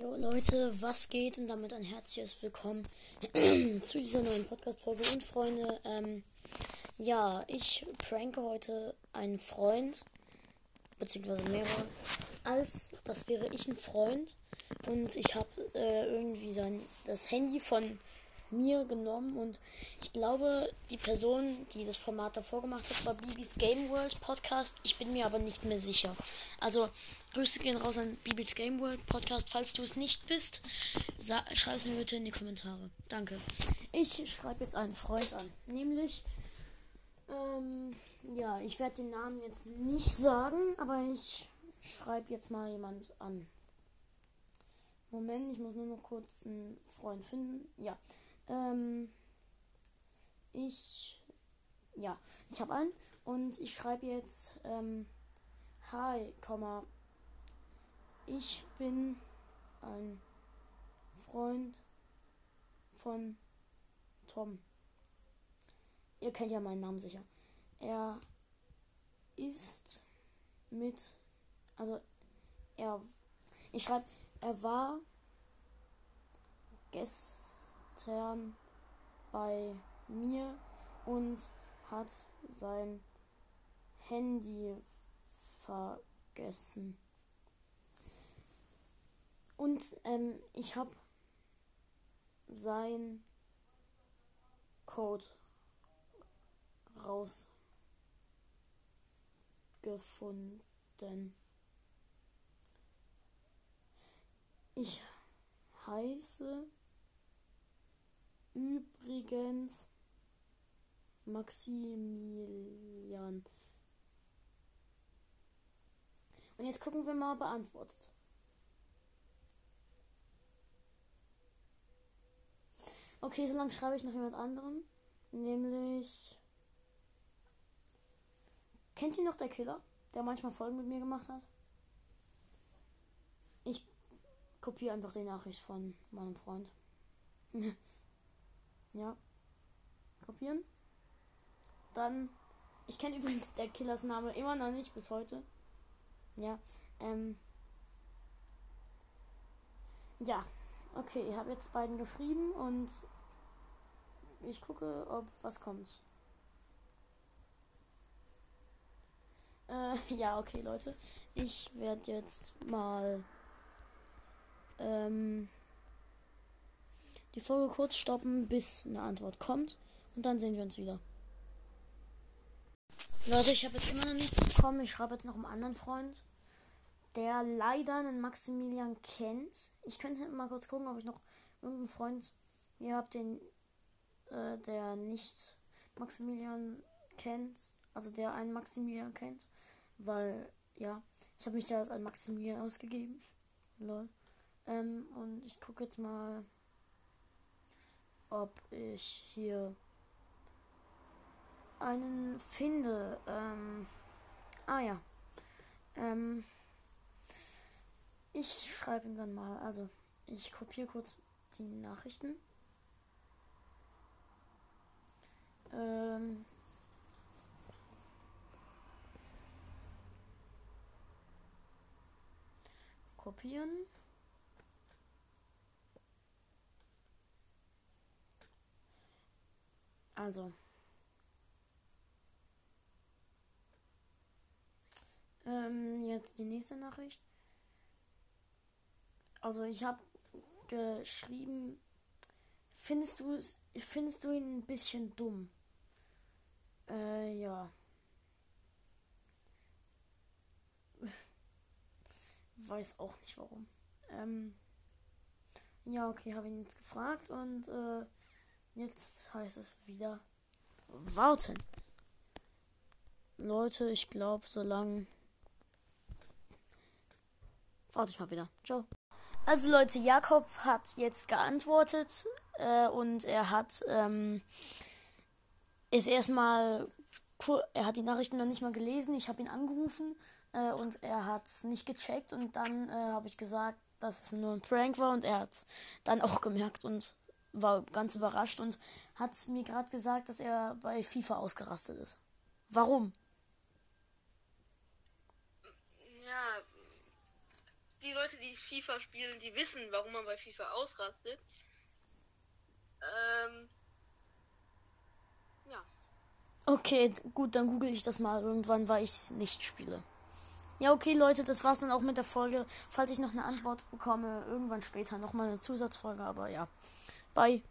Jo Leute, was geht und damit ein herzliches Willkommen zu dieser neuen Podcast-Folge. Und Freunde, ähm, ja, ich pranke heute einen Freund, beziehungsweise mehrere, als das wäre ich ein Freund und ich habe äh, irgendwie sein, das Handy von mir genommen und ich glaube, die Person, die das Format davor gemacht hat, war Bibis Game World Podcast. Ich bin mir aber nicht mehr sicher. Also, Grüße gehen raus an Bibis Game World Podcast. Falls du es nicht bist, schreib es mir bitte in die Kommentare. Danke. Ich schreibe jetzt einen Freund an. Nämlich, ähm, ja, ich werde den Namen jetzt nicht sagen, aber ich schreibe jetzt mal jemand an. Moment, ich muss nur noch kurz einen Freund finden. Ja. Ähm, ich, ja, ich habe einen und ich schreibe jetzt, ähm, Hi, ich bin ein Freund von Tom. Ihr kennt ja meinen Namen sicher. Er ist mit, also er, ich schreibe, er war gestern gestern bei mir und hat sein Handy vergessen. Und ähm, ich habe sein Code rausgefunden. Ich heiße übrigens Maximilian. Und jetzt gucken wir mal beantwortet. Okay, so lange schreibe ich noch jemand anderem. Nämlich. Kennt ihr noch der Killer, der manchmal Folgen mit mir gemacht hat? Ich kopiere einfach die Nachricht von meinem Freund. Ja. Kopieren. Dann. Ich kenne übrigens der Killers Name immer noch nicht bis heute. Ja. Ähm. Ja. Okay, ich habe jetzt beiden geschrieben und ich gucke, ob was kommt. Äh, ja, okay, Leute. Ich werde jetzt mal ähm, die Folge kurz stoppen, bis eine Antwort kommt. Und dann sehen wir uns wieder. Leute, ich habe jetzt immer noch nichts bekommen. Ich schreibe jetzt noch einen anderen Freund, der leider einen Maximilian kennt. Ich könnte mal kurz gucken, ob ich noch irgendeinen Freund hier habe, den äh, der nicht Maximilian kennt. Also der einen Maximilian kennt. Weil, ja, ich habe mich da als ein Maximilian ausgegeben. Lol. Ähm, und ich gucke jetzt mal ob ich hier einen finde. Ähm, ah ja. Ähm, ich schreibe ihm dann mal. Also, ich kopiere kurz die Nachrichten. Ähm, kopieren. Also. Ähm, jetzt die nächste Nachricht. Also ich habe geschrieben, findest du es, findest du ihn ein bisschen dumm? Äh, ja. Weiß auch nicht warum. Ähm, ja, okay, habe ihn jetzt gefragt und äh, Jetzt heißt es wieder warten. Leute, ich glaube, so lang. Warte ich mal wieder. Ciao. Also Leute, Jakob hat jetzt geantwortet äh, und er hat ähm, ist erstmal er hat die Nachrichten noch nicht mal gelesen. Ich habe ihn angerufen äh, und er hat es nicht gecheckt und dann äh, habe ich gesagt, dass es nur ein Prank war und er hat dann auch gemerkt und war ganz überrascht und hat mir gerade gesagt, dass er bei FIFA ausgerastet ist. Warum? Ja, die Leute, die FIFA spielen, die wissen, warum man bei FIFA ausrastet. Ähm, ja. Okay, gut, dann google ich das mal irgendwann, weil ich es nicht spiele. Ja, okay, Leute, das war's dann auch mit der Folge. Falls ich noch eine Antwort bekomme, irgendwann später nochmal eine Zusatzfolge, aber ja. Bye.